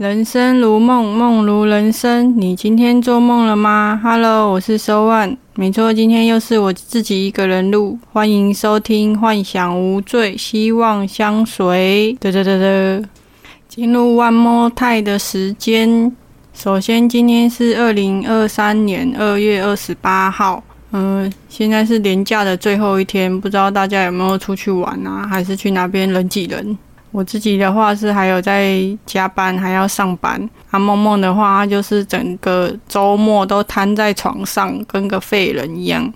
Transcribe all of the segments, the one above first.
人生如梦，梦如人生。你今天做梦了吗？Hello，我是收万。没错，今天又是我自己一个人录。欢迎收听《幻想无罪，希望相随》。得得得得，进入万魔泰的时间。首先，今天是二零二三年二月二十八号。嗯，现在是年假的最后一天，不知道大家有没有出去玩啊？还是去哪边人挤人？我自己的话是还有在加班，还要上班。阿梦梦的话，就是整个周末都瘫在床上，跟个废人一样。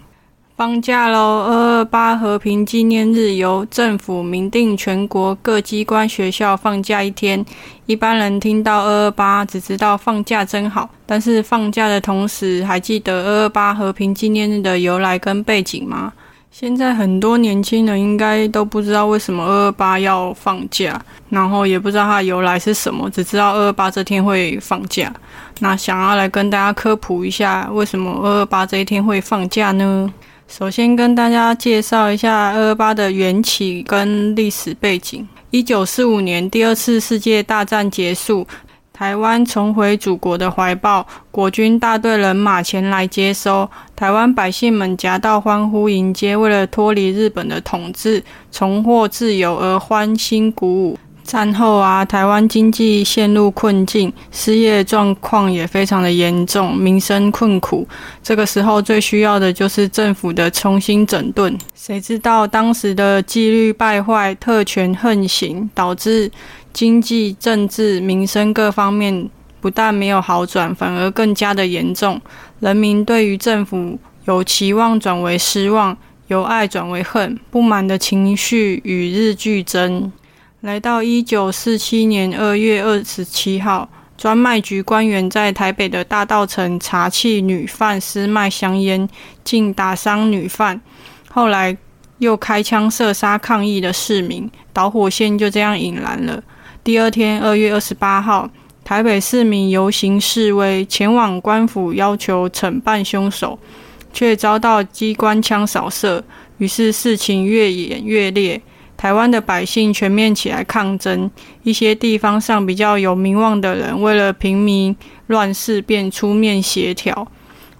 放假喽！二二八和平纪念日由政府明定，全国各机关学校放假一天。一般人听到二二八，只知道放假真好，但是放假的同时，还记得二二八和平纪念日的由来跟背景吗？现在很多年轻人应该都不知道为什么二二八要放假，然后也不知道它的由来是什么，只知道二二八这天会放假。那想要来跟大家科普一下，为什么二二八这一天会放假呢？首先跟大家介绍一下二二八的缘起跟历史背景。一九四五年，第二次世界大战结束。台湾重回祖国的怀抱，国军大队人马前来接收，台湾百姓们夹道欢呼迎接，为了脱离日本的统治，重获自由而欢欣鼓舞。战后啊，台湾经济陷入困境，失业状况也非常的严重，民生困苦。这个时候最需要的就是政府的重新整顿。谁知道当时的纪律败坏，特权横行，导致经济、政治、民生各方面不但没有好转，反而更加的严重。人民对于政府由期望转为失望，由爱转为恨，不满的情绪与日俱增。来到一九四七年二月二十七号，专卖局官员在台北的大道城查缉女贩私卖香烟，竟打伤女贩。后来又开枪射杀抗议的市民，导火线就这样引燃了。第二天二月二十八号，台北市民游行示威，前往官府要求惩办凶手，却遭到机关枪扫射，于是事情越演越烈。台湾的百姓全面起来抗争，一些地方上比较有名望的人，为了平民乱世，便出面协调。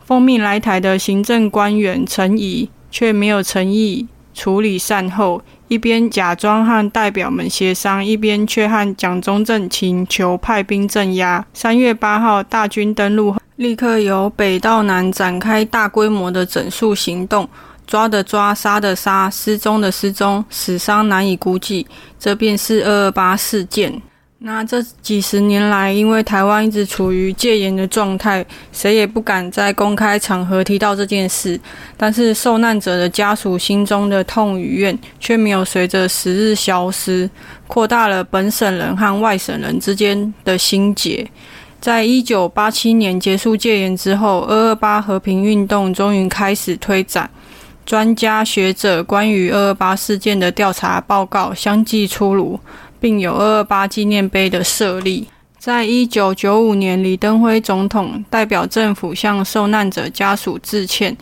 奉命来台的行政官员陈仪，却没有诚意处理善后，一边假装和代表们协商，一边却和蒋中正请求派兵镇压。三月八号，大军登陆，立刻由北到南展开大规模的整肃行动。抓的抓，杀的杀，失踪的失踪，死伤难以估计。这便是二二八事件。那这几十年来，因为台湾一直处于戒严的状态，谁也不敢在公开场合提到这件事。但是受难者的家属心中的痛与怨，却没有随着时日消失，扩大了本省人和外省人之间的心结。在一九八七年结束戒严之后，二二八和平运动终于开始推展。专家学者关于二二八事件的调查报告相继出炉，并有二二八纪念碑的设立。在一九九五年，李登辉总统代表政府向受难者家属致歉。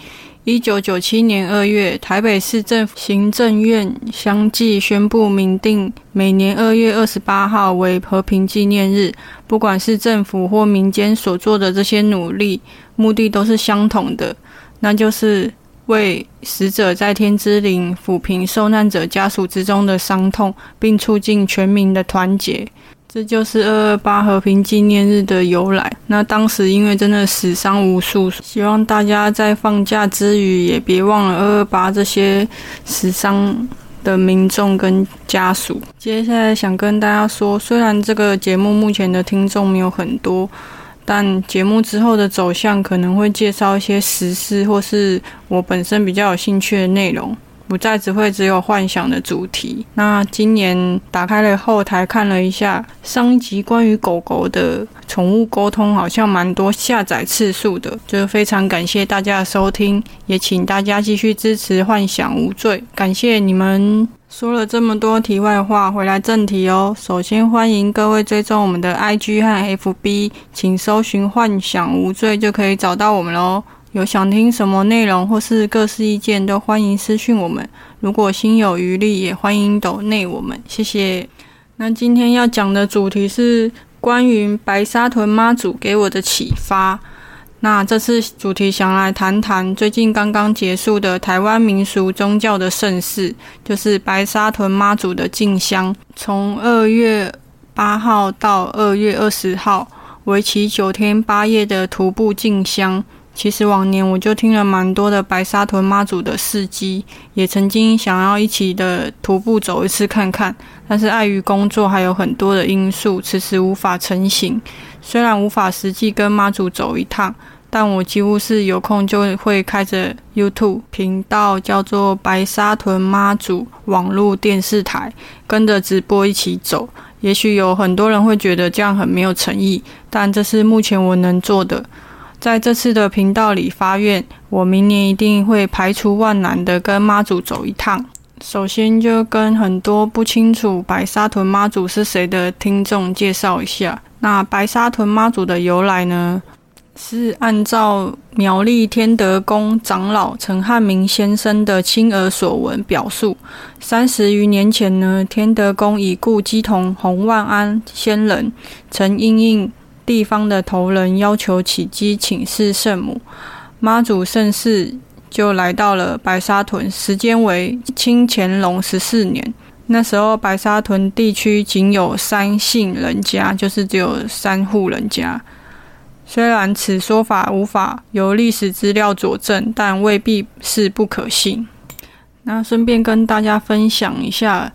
一九九七年二月，台北市政府行政院相继宣布，明定每年二月二十八号为和平纪念日。不管是政府或民间所做的这些努力，目的都是相同的，那就是。为死者在天之灵抚平受难者家属之中的伤痛，并促进全民的团结，这就是二二八和平纪念日的由来。那当时因为真的死伤无数，希望大家在放假之余也别忘了二二八这些死伤的民众跟家属。接下来想跟大家说，虽然这个节目目前的听众没有很多。但节目之后的走向可能会介绍一些实事，或是我本身比较有兴趣的内容，不再只会只有幻想的主题。那今年打开了后台看了一下，上一集关于狗狗的宠物沟通，好像蛮多下载次数的，就非常感谢大家的收听，也请大家继续支持幻想无罪，感谢你们。说了这么多题外话，回来正题哦。首先欢迎各位追踪我们的 IG 和 FB，请搜寻“幻想无罪”就可以找到我们喽。有想听什么内容或是各式意见，都欢迎私讯我们。如果心有余力，也欢迎抖内我们，谢谢。那今天要讲的主题是关于白沙屯妈祖给我的启发。那这次主题想来谈谈最近刚刚结束的台湾民俗宗教的盛事，就是白沙屯妈祖的进香，从二月八号到二月二十号，为期九天八夜的徒步进香。其实往年我就听了蛮多的白沙屯妈祖的事迹，也曾经想要一起的徒步走一次看看，但是碍于工作还有很多的因素，迟迟无法成行。虽然无法实际跟妈祖走一趟。但我几乎是有空就会开着 YouTube 频道，叫做白沙屯妈祖网络电视台，跟着直播一起走。也许有很多人会觉得这样很没有诚意，但这是目前我能做的。在这次的频道里发愿，我明年一定会排除万难的跟妈祖走一趟。首先就跟很多不清楚白沙屯妈祖是谁的听众介绍一下，那白沙屯妈祖的由来呢？是按照苗栗天德宫长老陈汉明先生的亲耳所闻表述，三十余年前呢，天德宫已故基同洪万安仙人曾应应地方的头人要求起机请示圣母妈祖盛世，就来到了白沙屯，时间为清乾隆十四年。那时候白沙屯地区仅有三姓人家，就是只有三户人家。虽然此说法无法由历史资料佐证，但未必是不可信。那顺便跟大家分享一下，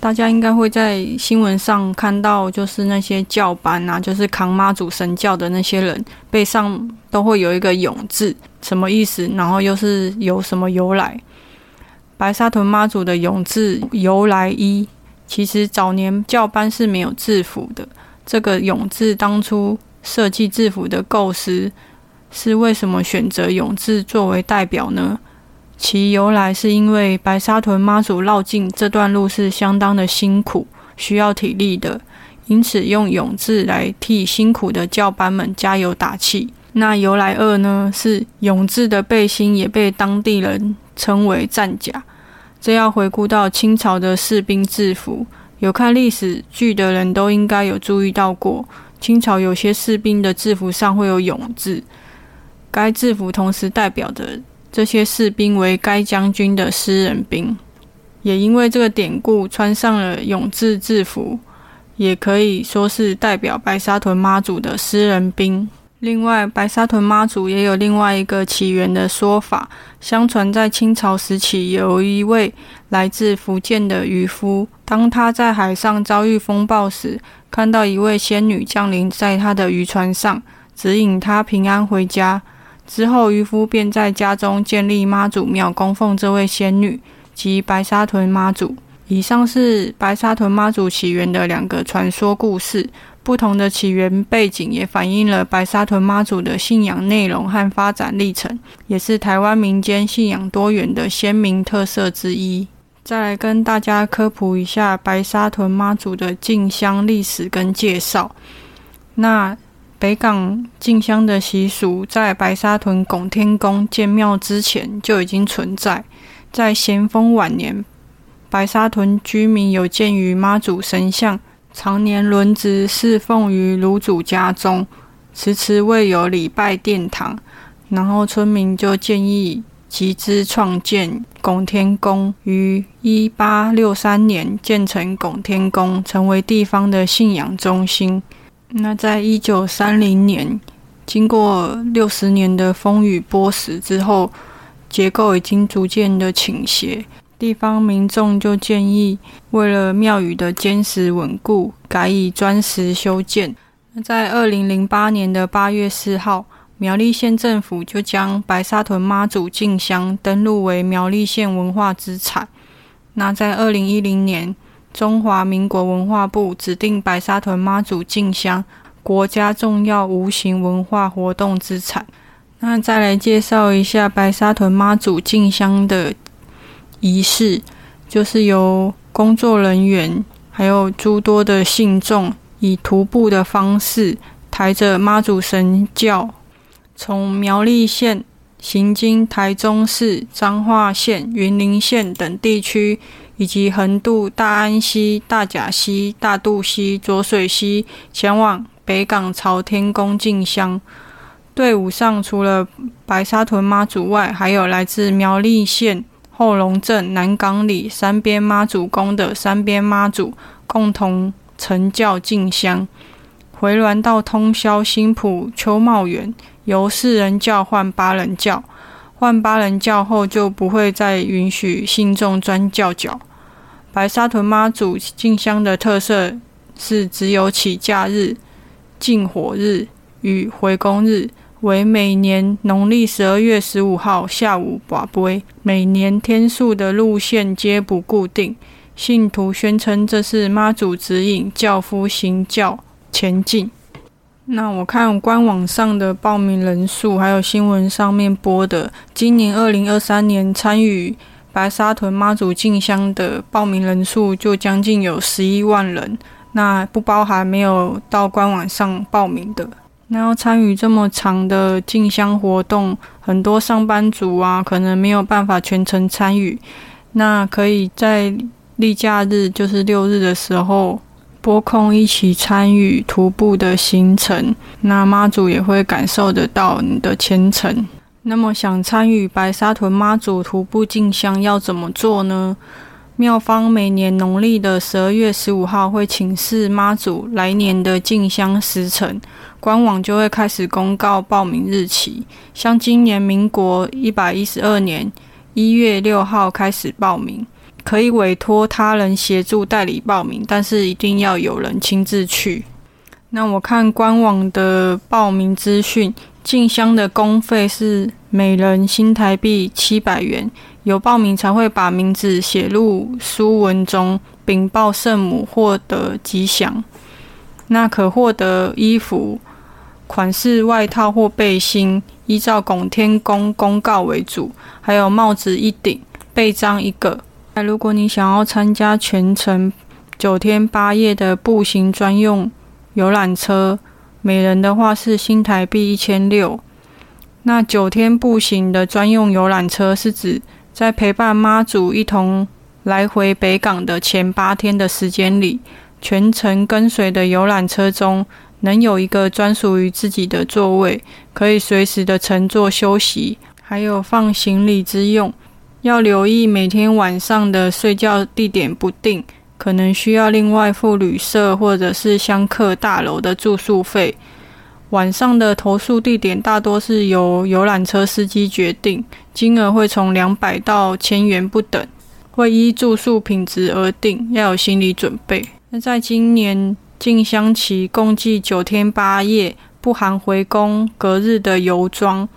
大家应该会在新闻上看到，就是那些教班啊，就是扛妈祖神教的那些人，背上都会有一个“勇”字，什么意思？然后又是有什么由来？白沙屯妈祖的“永”字由来一，其实早年教班是没有制服的，这个“永”字当初。设计制服的构思是为什么选择永字作为代表呢？其由来是因为白沙屯妈祖绕境这段路是相当的辛苦，需要体力的，因此用永字来替辛苦的教班们加油打气。那由来二呢，是永字的背心也被当地人称为战甲，这要回顾到清朝的士兵制服，有看历史剧的人都应该有注意到过。清朝有些士兵的制服上会有“勇”字，该制服同时代表着这些士兵为该将军的私人兵，也因为这个典故，穿上了“勇”字制服，也可以说是代表白沙屯妈祖的私人兵。另外，白沙屯妈祖也有另外一个起源的说法。相传在清朝时期，有一位来自福建的渔夫，当他在海上遭遇风暴时，看到一位仙女降临在他的渔船上，指引他平安回家。之后，渔夫便在家中建立妈祖庙，供奉这位仙女及白沙屯妈祖。以上是白沙屯妈祖起源的两个传说故事。不同的起源背景也反映了白沙屯妈祖的信仰内容和发展历程，也是台湾民间信仰多元的鲜明特色之一。再来跟大家科普一下白沙屯妈祖的进香历史跟介绍。那北港进香的习俗在白沙屯拱天宫建庙之前就已经存在，在咸丰晚年，白沙屯居民有鉴于妈祖神像。常年轮值侍奉于炉主家中，迟迟未有礼拜殿堂，然后村民就建议集资创建拱天宫，于一八六三年建成拱天宫，成为地方的信仰中心。那在一九三零年，经过六十年的风雨剥蚀之后，结构已经逐渐的倾斜。地方民众就建议，为了庙宇的坚实稳固，改以砖石修建。那在二零零八年的八月四号，苗栗县政府就将白沙屯妈祖进香登录为苗栗县文化资产。那在二零一零年，中华民国文化部指定白沙屯妈祖进香国家重要无形文化活动资产。那再来介绍一下白沙屯妈祖进香的。仪式就是由工作人员还有诸多的信众以徒步的方式，抬着妈祖神轿，从苗栗县行经台中市、彰化县、云林县等地区，以及横渡大安溪、大甲溪、大肚溪、浊水溪，前往北港朝天宫进香。队伍上除了白沙屯妈祖外，还有来自苗栗县后龙镇南港里三边妈祖宫的三边妈祖，共同成教进香。回銮到通宵新浦秋茂园，由四人教换八人教，换八人教后就不会再允许信众专教脚。白沙屯妈祖进香的特色是只有起假日、进火日与回宫日，为每年农历十二月十五号下午把杯。每年天数的路线皆不固定，信徒宣称这是妈祖指引教夫行教。前进。那我看官网上的报名人数，还有新闻上面播的，今年二零二三年参与白沙屯妈祖进香的报名人数就将近有十一万人。那不包含没有到官网上报名的。那要参与这么长的进香活动，很多上班族啊，可能没有办法全程参与。那可以在例假日，就是六日的时候。拨空一起参与徒步的行程，那妈祖也会感受得到你的虔诚。那么想参与白沙屯妈祖徒步进香要怎么做呢？庙方每年农历的十二月十五号会请示妈祖来年的进香时辰，官网就会开始公告报名日期。像今年民国一百一十二年一月六号开始报名。可以委托他人协助代理报名，但是一定要有人亲自去。那我看官网的报名资讯，进香的公费是每人新台币七百元，有报名才会把名字写入书文中，禀报圣母获得吉祥。那可获得衣服、款式外套或背心，依照拱天宫公告为主，还有帽子一顶，背章一个。那如果你想要参加全程九天八夜的步行专用游览车，每人的话是新台币一千六。那九天步行的专用游览车是指在陪伴妈祖一同来回北港的前八天的时间里，全程跟随的游览车中能有一个专属于自己的座位，可以随时的乘坐休息，还有放行李之用。要留意每天晚上的睡觉地点不定，可能需要另外付旅社或者是香客大楼的住宿费。晚上的投诉地点大多是由游览车司机决定，金额会从两百到千元不等，会依住宿品质而定，要有心理准备。那在今年进香期共计九天八夜，不含回宫隔日的游庄。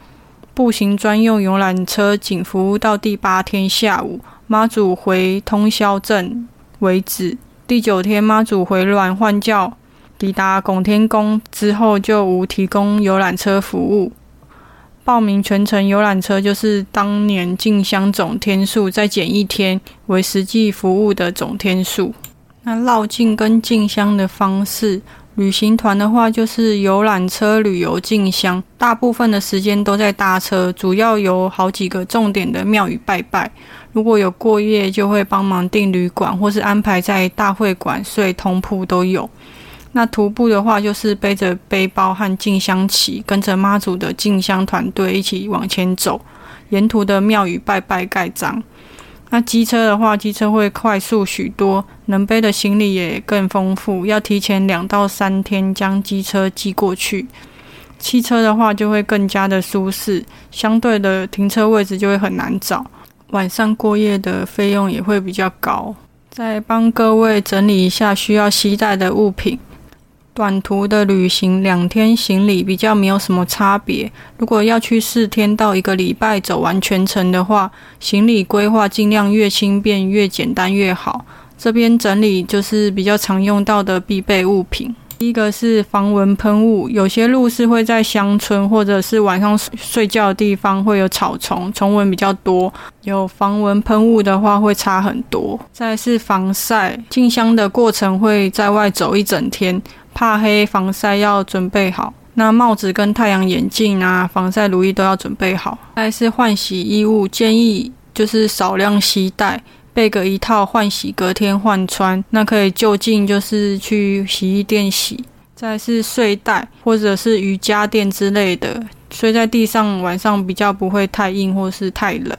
步行专用游览车仅服务到第八天下午，妈祖回通霄镇为止。第九天妈祖回銮换轿，抵达拱天宫之后就无提供游览车服务。报名全程游览车就是当年进香总天数再减一天为实际服务的总天数。那绕境跟进香的方式。旅行团的话，就是游览车旅游进香，大部分的时间都在搭车，主要有好几个重点的庙宇拜拜。如果有过夜，就会帮忙订旅馆，或是安排在大会馆睡通铺都有。那徒步的话，就是背着背包和进香旗，跟着妈祖的进香团队一起往前走，沿途的庙宇拜拜盖章。那机车的话，机车会快速许多，能背的行李也更丰富，要提前两到三天将机车寄过去。汽车的话就会更加的舒适，相对的停车位置就会很难找，晚上过夜的费用也会比较高。再帮各位整理一下需要携带的物品。短途的旅行，两天行李比较没有什么差别。如果要去四天到一个礼拜走完全程的话，行李规划尽量越轻便、越简单越好。这边整理就是比较常用到的必备物品。第一个是防蚊喷雾，有些路是会在乡村或者是晚上睡觉的地方会有草丛，虫蚊比较多，有防蚊喷雾的话会差很多。再是防晒，进香的过程会在外走一整天。怕黑防晒要准备好，那帽子跟太阳眼镜啊，防晒乳液都要准备好。再是换洗衣物，建议就是少量携带，备个一套换洗，隔天换穿，那可以就近就是去洗衣店洗。再是睡袋或者是瑜伽垫之类的，睡在地上晚上比较不会太硬或是太冷。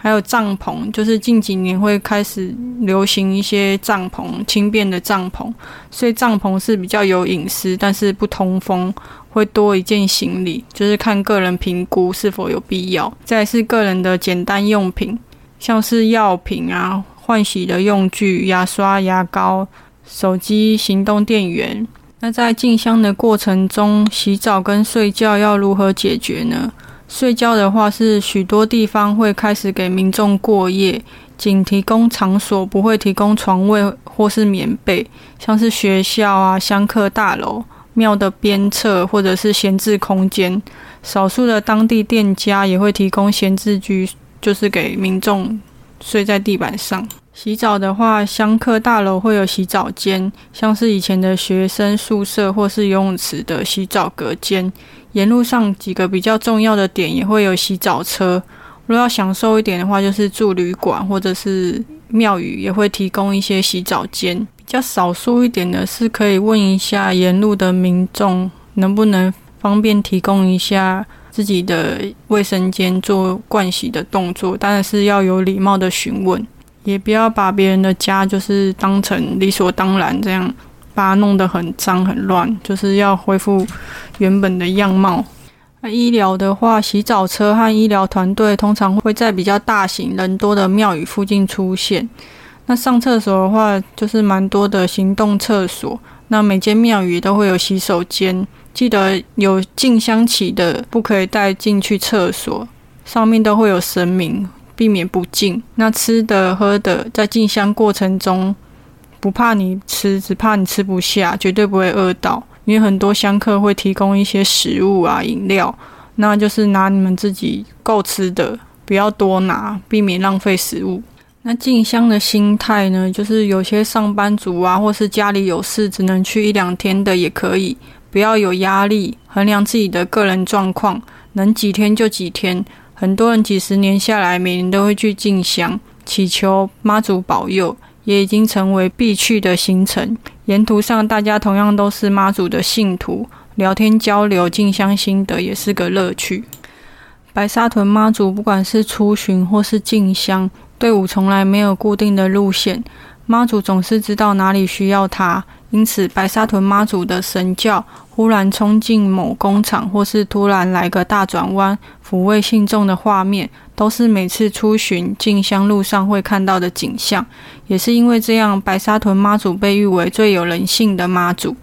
还有帐篷，就是近几年会开始流行一些帐篷，轻便的帐篷。所以帐篷是比较有隐私，但是不通风，会多一件行李，就是看个人评估是否有必要。再是个人的简单用品，像是药品啊、换洗的用具、牙刷、牙膏、手机、行动电源。那在进香的过程中，洗澡跟睡觉要如何解决呢？睡觉的话，是许多地方会开始给民众过夜，仅提供场所，不会提供床位或是棉被。像是学校啊、香客大楼、庙的边侧或者是闲置空间，少数的当地店家也会提供闲置居，就是给民众睡在地板上。洗澡的话，香客大楼会有洗澡间，像是以前的学生宿舍或是游泳池的洗澡隔间。沿路上几个比较重要的点也会有洗澡车。如果要享受一点的话，就是住旅馆或者是庙宇也会提供一些洗澡间。比较少数一点的是可以问一下沿路的民众能不能方便提供一下自己的卫生间做盥洗的动作，当然是要有礼貌的询问，也不要把别人的家就是当成理所当然这样。把它弄得很脏很乱，就是要恢复原本的样貌。那医疗的话，洗澡车和医疗团队通常会在比较大型人多的庙宇附近出现。那上厕所的话，就是蛮多的行动厕所。那每间庙宇都会有洗手间，记得有进香旗的不可以带进去厕所，上面都会有神明，避免不敬。那吃的喝的，在进香过程中。不怕你吃，只怕你吃不下，绝对不会饿到。因为很多香客会提供一些食物啊、饮料，那就是拿你们自己够吃的，不要多拿，避免浪费食物。那进香的心态呢，就是有些上班族啊，或是家里有事只能去一两天的也可以，不要有压力，衡量自己的个人状况，能几天就几天。很多人几十年下来，每年都会去进香，祈求妈祖保佑。也已经成为必去的行程。沿途上，大家同样都是妈祖的信徒，聊天交流、进香心得也是个乐趣。白沙屯妈祖不管是出巡或是进香，队伍从来没有固定的路线，妈祖总是知道哪里需要他。因此，白沙屯妈祖的神教忽然冲进某工厂，或是突然来个大转弯，抚慰信众的画面。都是每次出巡进香路上会看到的景象，也是因为这样，白沙屯妈祖被誉为最有人性的妈祖。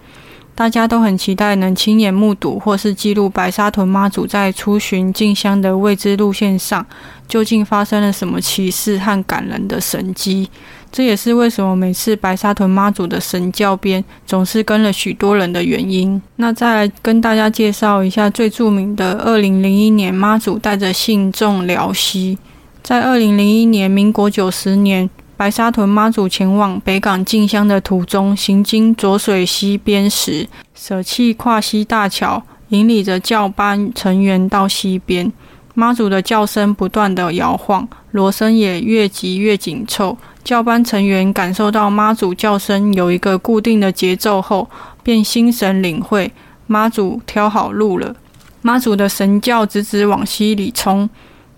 大家都很期待能亲眼目睹或是记录白沙屯妈祖在出巡进香的未知路线上，究竟发生了什么奇事和感人的神迹。这也是为什么每次白沙屯妈祖的神教边总是跟了许多人的原因。那再来跟大家介绍一下最著名的二零零一年妈祖带着信众辽西。在二零零一年，民国九十年，白沙屯妈祖前往北港进香的途中，行经浊水溪边时，舍弃跨溪大桥，引领着教班成员到溪边。妈祖的叫声不断的摇晃，锣声也越急越紧凑。教班成员感受到妈祖叫声有一个固定的节奏后，便心神领会妈祖挑好路了。妈祖的神教直直往溪里冲，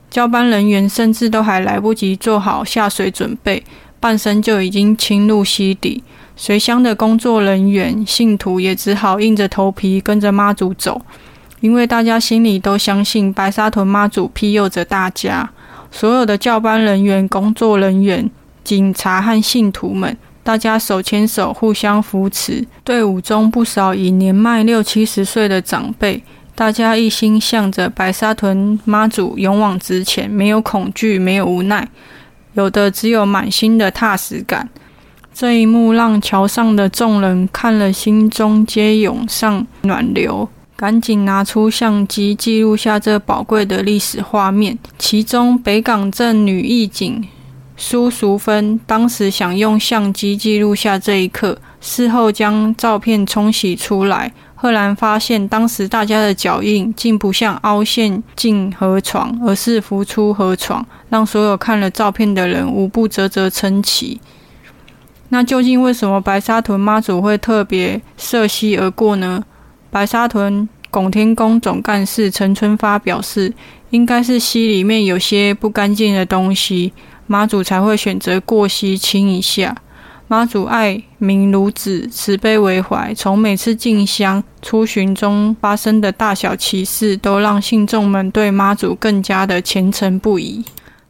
教班人员甚至都还来不及做好下水准备，半身就已经侵入溪底。随乡的工作人员、信徒也只好硬着头皮跟着妈祖走，因为大家心里都相信白沙屯妈祖庇佑着大家。所有的教班人员、工作人员。警察和信徒们，大家手牵手，互相扶持。队伍中不少已年迈六七十岁的长辈，大家一心向着白沙屯妈祖勇往直前，没有恐惧，没有无奈，有的只有满心的踏实感。这一幕让桥上的众人看了，心中皆涌上暖流，赶紧拿出相机记录下这宝贵的历史画面。其中，北港镇女义警。苏淑芬当时想用相机记录下这一刻，事后将照片冲洗出来，赫然发现当时大家的脚印竟不像凹陷进河床，而是浮出河床，让所有看了照片的人无不啧啧称奇。那究竟为什么白沙屯妈祖会特别涉溪而过呢？白沙屯拱天宫总干事陈春发表示，应该是溪里面有些不干净的东西，妈祖才会选择过溪清一下。妈祖爱民如子，慈悲为怀，从每次进香出巡中发生的大小奇事，都让信众们对妈祖更加的虔诚不已。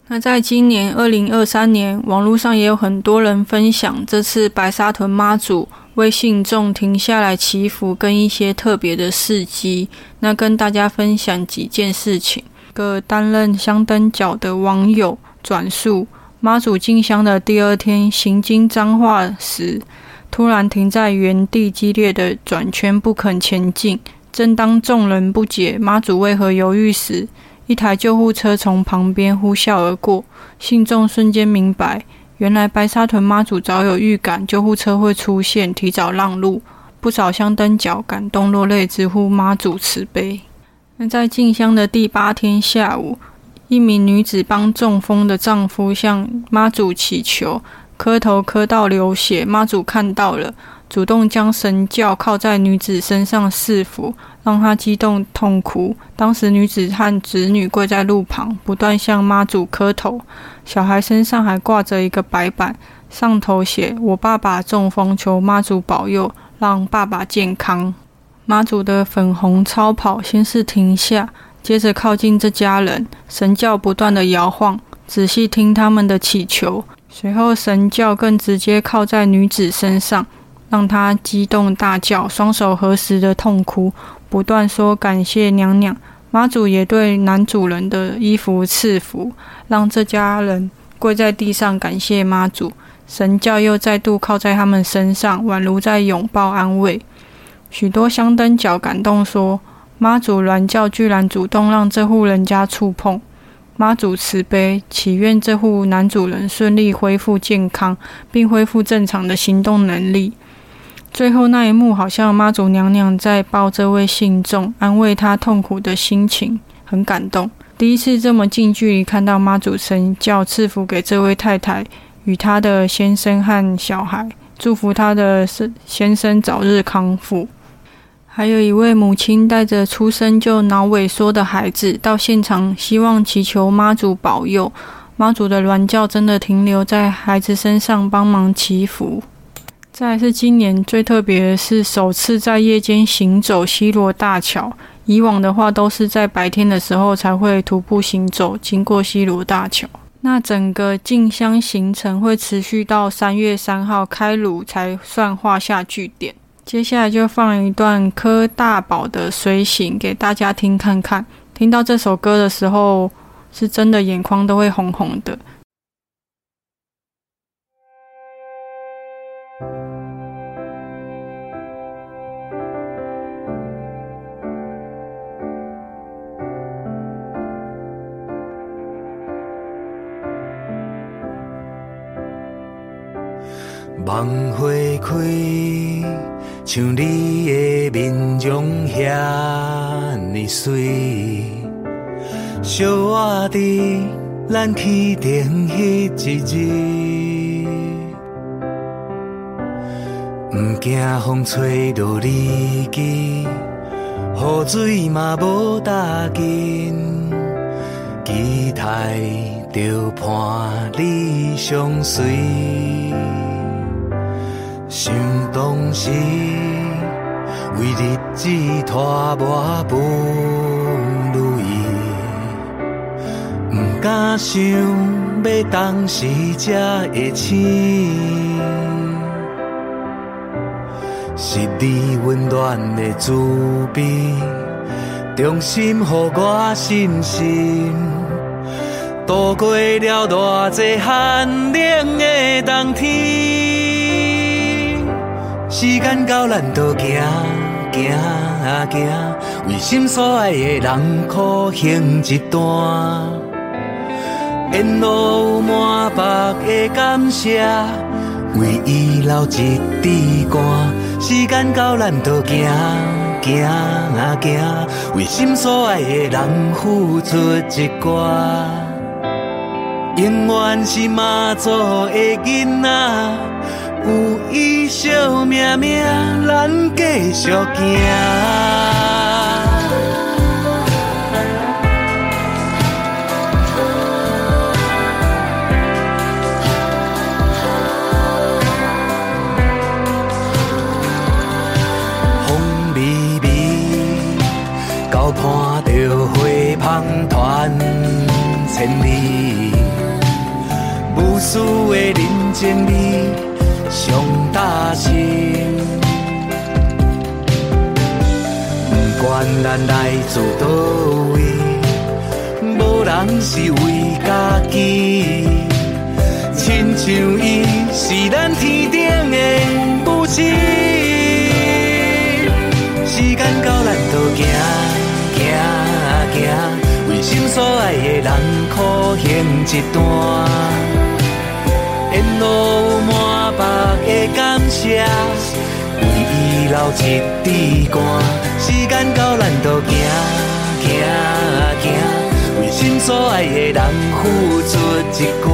那在今年二零二三年，网络上也有很多人分享这次白沙屯妈祖为信众停下来祈福跟一些特别的事迹。那跟大家分享几件事情。个担任香灯角的网友转述，妈祖进香的第二天行经彰化时，突然停在原地，激烈的转圈不肯前进。正当众人不解妈祖为何犹豫时，一台救护车从旁边呼啸而过，信众瞬间明白，原来白沙屯妈祖早有预感，救护车会出现，提早让路。不少香灯脚感动落泪，直呼妈祖慈悲。那在进香的第八天下午，一名女子帮中风的丈夫向妈祖祈求，磕头磕到流血，妈祖看到了。主动将神教靠在女子身上赐福，让她激动痛哭。当时女子和子女跪在路旁，不断向妈祖磕头。小孩身上还挂着一个白板，上头写：“我爸爸中风，求妈祖保佑，让爸爸健康。”妈祖的粉红超跑先是停下，接着靠近这家人，神教不断的摇晃，仔细听他们的祈求。随后神教更直接靠在女子身上。让他激动大叫，双手合十的痛哭，不断说感谢娘娘。妈祖也对男主人的衣服赐福，让这家人跪在地上感谢妈祖。神教又再度靠在他们身上，宛如在拥抱安慰。许多香灯脚感动说，妈祖銮教居然主动让这户人家触碰。妈祖慈悲，祈愿这户男主人顺利恢复健康，并恢复正常的行动能力。最后那一幕，好像妈祖娘娘在抱这位信众，安慰他痛苦的心情，很感动。第一次这么近距离看到妈祖神教赐福给这位太太与她的先生和小孩，祝福她的先生早日康复。还有一位母亲带着出生就脑萎缩的孩子到现场，希望祈求妈祖保佑。妈祖的銮教真的停留在孩子身上，帮忙祈福。再是今年最特别的是，首次在夜间行走西罗大桥。以往的话，都是在白天的时候才会徒步行走经过西罗大桥。那整个进香行程会持续到三月三号开炉才算画下句点。接下来就放一段柯大宝的《随行》给大家听看看。听到这首歌的时候，是真的眼眶都会红红的。梦花开，像你的面容遐尼水，小我伫咱起程迄一日，毋惊风吹落你肩，雨水嘛无打紧，期待着伴你相随。想当时，为日子拖磨不如意，不敢想要当时才会醒，是你温暖的慈悲，衷心予我信心，度过了偌济寒冷的冬天。时间到，咱都行行啊行，为心所爱的人苦行一段。沿路满腹的感谢，为伊留一支歌。时间到，咱都行行啊行，为心所爱的人付出一寡。永远是妈祖的囡仔，有伊惜命命，咱继续行。千里，无私的人情味咱来自倒位，无人是为家己。亲像伊是咱天顶的母亲，时间到咱就行行行。为心所爱的人，苦行一段，沿路有满腹的感谢，流一滴汗。时间到，咱都行行行，为心所爱的人付出一寡。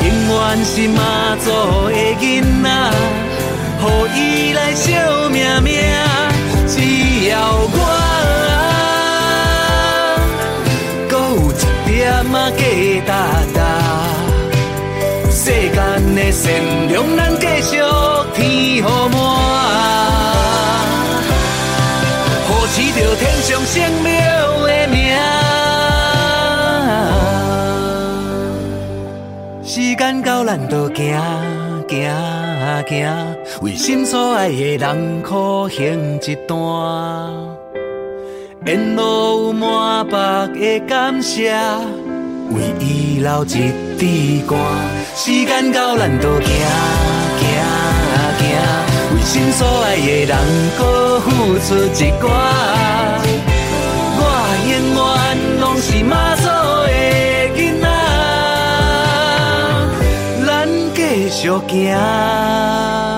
永远是妈祖的囡仔，予伊来惜命命，只要我。嘛加大大，间的善良咱继续天好满，保持着天上圣庙的名。时间到，咱就行行行，为心所爱的人苦行一段，沿路有满腹的感谢。为伊流一滴汗，时间到，咱都行行行，为心所爱的人，搁付出一挂。我永远拢是妈祖的囡仔，咱继续行。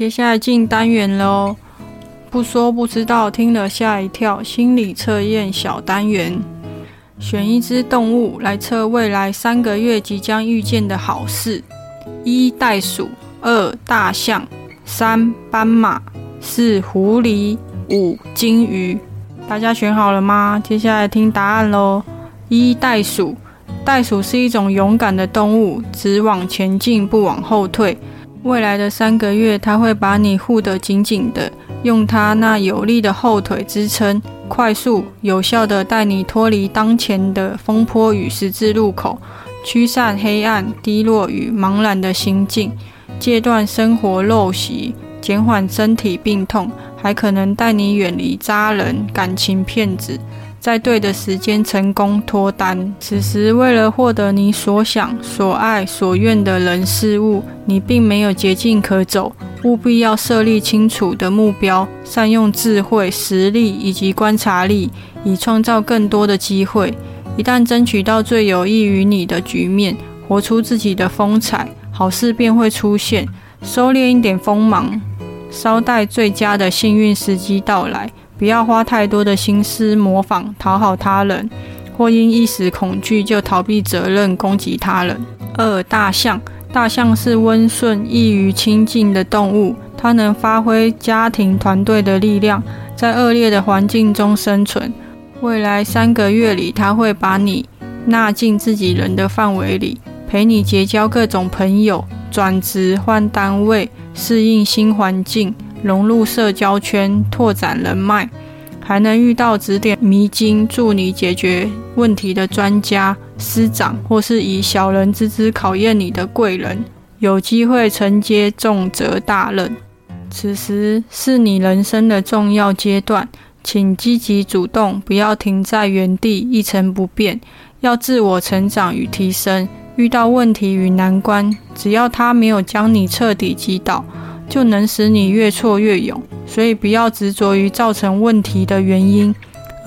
接下来进单元喽，不说不知道，听了吓一跳。心理测验小单元，选一只动物来测未来三个月即将遇见的好事：一袋鼠，二大象，三斑马，四狐狸，五金鱼。大家选好了吗？接下来听答案喽。一袋鼠，袋鼠是一种勇敢的动物，只往前进，不往后退。未来的三个月，他会把你护得紧紧的，用他那有力的后腿支撑，快速有效地带你脱离当前的风波与十字路口，驱散黑暗、低落与茫然的心境，戒断生活陋习，减缓身体病痛，还可能带你远离渣人、感情骗子。在对的时间成功脱单。此时，为了获得你所想、所爱、所愿的人事物，你并没有捷径可走，务必要设立清楚的目标，善用智慧、实力以及观察力，以创造更多的机会。一旦争取到最有益于你的局面，活出自己的风采，好事便会出现。收敛一点锋芒，稍待最佳的幸运时机到来。不要花太多的心思模仿讨好他人，或因一时恐惧就逃避责任攻击他人。二大象，大象是温顺易于亲近的动物，它能发挥家庭团队的力量，在恶劣的环境中生存。未来三个月里，它会把你纳进自己人的范围里，陪你结交各种朋友，转职换单位，适应新环境。融入社交圈，拓展人脉，还能遇到指点迷津、助你解决问题的专家、师长，或是以小人之姿考验你的贵人，有机会承接重责大任。此时是你人生的重要阶段，请积极主动，不要停在原地一成不变，要自我成长与提升。遇到问题与难关，只要他没有将你彻底击倒，就能使你越挫越勇。所以不要执着于造成问题的原因，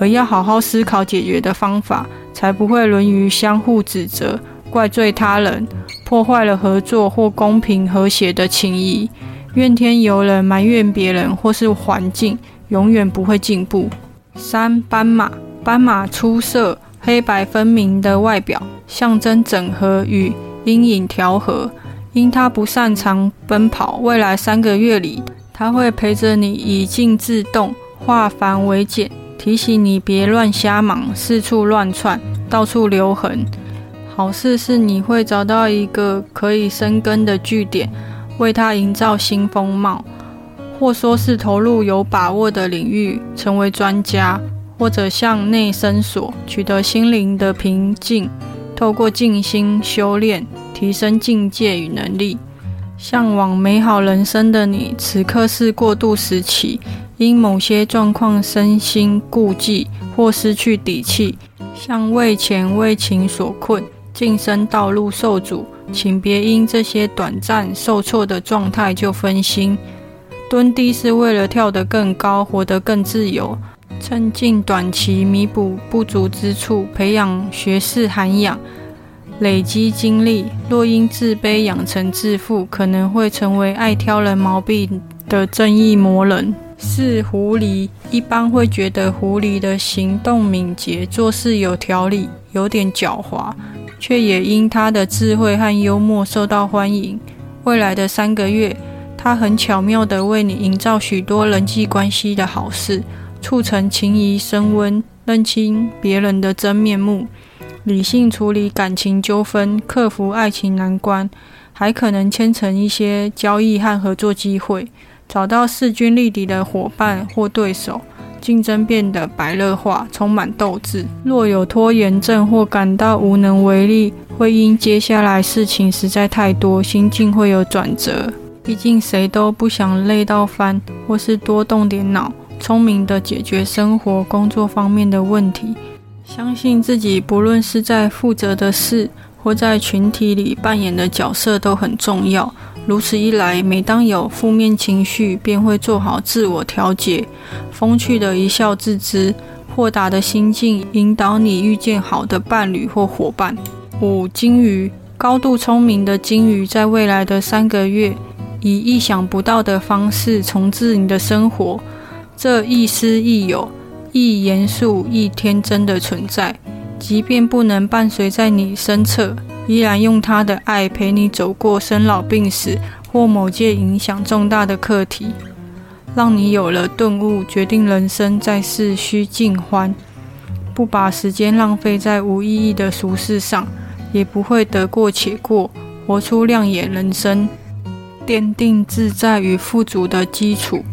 而要好好思考解决的方法，才不会沦于相互指责、怪罪他人，破坏了合作或公平和谐的情谊。怨天尤人、埋怨别人或是环境，永远不会进步。三斑马，斑马出色，黑白分明的外表。象征整合与阴影调和。因他不擅长奔跑，未来三个月里，他会陪着你以静制动，化繁为简，提醒你别乱瞎忙，四处乱窜，到处留痕。好事是你会找到一个可以生根的据点，为他营造新风貌，或说是投入有把握的领域，成为专家，或者向内伸索，取得心灵的平静。透过静心修炼，提升境界与能力。向往美好人生的你，此刻是过渡时期，因某些状况身心顾忌或失去底气，像为钱为情所困，晋升道路受阻，请别因这些短暂受挫的状态就分心。蹲低是为了跳得更高，活得更自由。趁近短期弥补不足之处，培养学识涵养，累积经历。若因自卑养成自负，可能会成为爱挑人毛病的正义魔人。四狐狸，一般会觉得狐狸的行动敏捷，做事有条理，有点狡猾，却也因他的智慧和幽默受到欢迎。未来的三个月，他很巧妙地为你营造许多人际关系的好事。促成情谊升温，认清别人的真面目，理性处理感情纠纷，克服爱情难关，还可能牵成一些交易和合作机会，找到势均力敌的伙伴或对手，竞争变得白热化，充满斗志。若有拖延症或感到无能为力，会因接下来事情实在太多，心境会有转折。毕竟谁都不想累到翻，或是多动点脑。聪明的解决生活、工作方面的问题，相信自己，不论是在负责的事或在群体里扮演的角色都很重要。如此一来，每当有负面情绪，便会做好自我调节，风趣的一笑置之，豁达的心境引导你遇见好的伴侣或伙伴。五金鱼，高度聪明的金鱼，在未来的三个月，以意想不到的方式重置你的生活。这亦师亦友，亦严肃亦天真的存在，即便不能伴随在你身侧，依然用他的爱陪你走过生老病死或某件影响重大的课题，让你有了顿悟，决定人生在世须尽欢，不把时间浪费在无意义的俗事上，也不会得过且过，活出亮眼人生，奠定自在与富足的基础。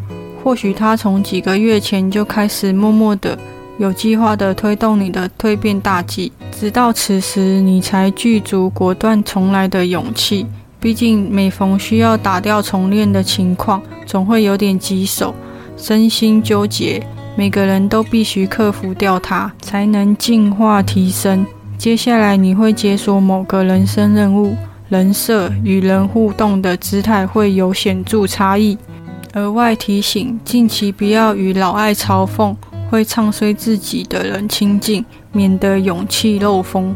或许他从几个月前就开始默默的、有计划的推动你的蜕变大计，直到此时你才具足果断重来的勇气。毕竟每逢需要打掉重练的情况，总会有点棘手，身心纠结。每个人都必须克服掉它，才能进化提升。接下来你会解锁某个人生任务，人设与人互动的姿态会有显著差异。额外提醒：近期不要与老爱嘲讽、会唱衰自己的人亲近，免得勇气漏风。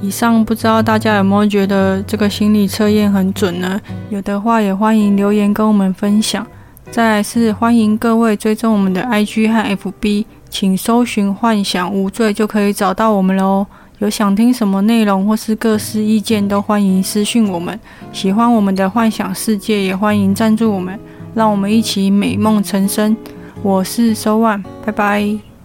以上不知道大家有没有觉得这个心理测验很准呢？有的话也欢迎留言跟我们分享。再来是欢迎各位追踪我们的 IG 和 FB，请搜寻“幻想无罪”就可以找到我们喽。有想听什么内容或是各式意见，都欢迎私讯我们。喜欢我们的幻想世界，也欢迎赞助我们。让我们一起美梦成真。我是 So One，拜拜。